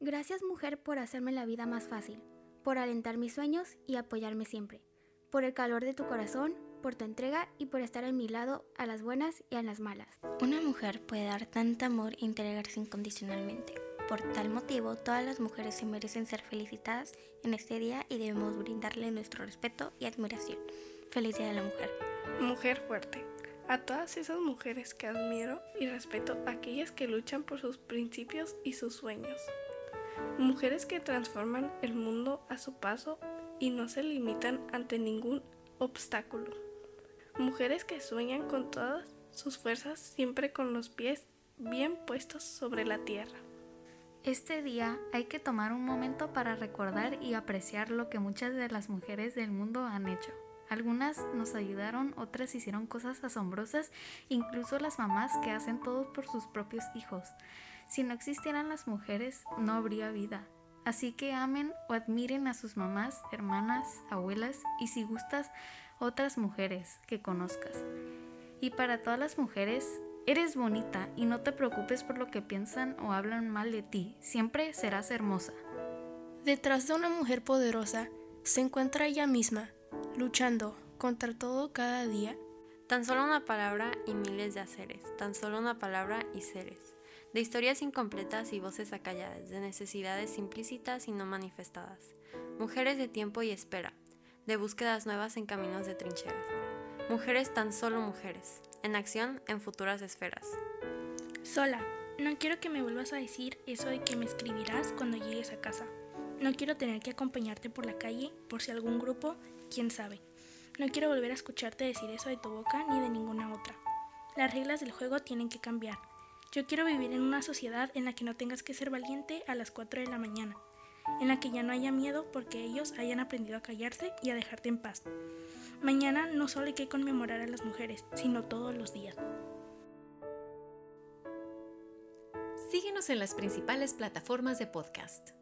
Gracias mujer por hacerme la vida más fácil, por alentar mis sueños y apoyarme siempre, por el calor de tu corazón, por tu entrega y por estar a mi lado a las buenas y a las malas. Una mujer puede dar tanto amor e entregarse incondicionalmente. Por tal motivo, todas las mujeres se merecen ser felicitadas en este día y debemos brindarle nuestro respeto y admiración. Feliz Día de la Mujer. Mujer fuerte. A todas esas mujeres que admiro y respeto, aquellas que luchan por sus principios y sus sueños. Mujeres que transforman el mundo a su paso y no se limitan ante ningún obstáculo. Mujeres que sueñan con todas sus fuerzas siempre con los pies bien puestos sobre la tierra. Este día hay que tomar un momento para recordar y apreciar lo que muchas de las mujeres del mundo han hecho. Algunas nos ayudaron, otras hicieron cosas asombrosas, incluso las mamás que hacen todo por sus propios hijos. Si no existieran las mujeres, no habría vida. Así que amen o admiren a sus mamás, hermanas, abuelas y si gustas, otras mujeres que conozcas. Y para todas las mujeres, eres bonita y no te preocupes por lo que piensan o hablan mal de ti. Siempre serás hermosa. Detrás de una mujer poderosa se encuentra ella misma, luchando contra todo cada día. Tan solo una palabra y miles de haceres, tan solo una palabra y seres, de historias incompletas y voces acalladas, de necesidades implícitas y no manifestadas, mujeres de tiempo y espera, de búsquedas nuevas en caminos de trincheras, mujeres tan solo mujeres, en acción en futuras esferas. Sola, no quiero que me vuelvas a decir eso de que me escribirás cuando llegues a casa. No quiero tener que acompañarte por la calle por si algún grupo quién sabe. No quiero volver a escucharte decir eso de tu boca ni de ninguna otra. Las reglas del juego tienen que cambiar. Yo quiero vivir en una sociedad en la que no tengas que ser valiente a las 4 de la mañana, en la que ya no haya miedo porque ellos hayan aprendido a callarse y a dejarte en paz. Mañana no solo hay que conmemorar a las mujeres, sino todos los días. Síguenos en las principales plataformas de podcast.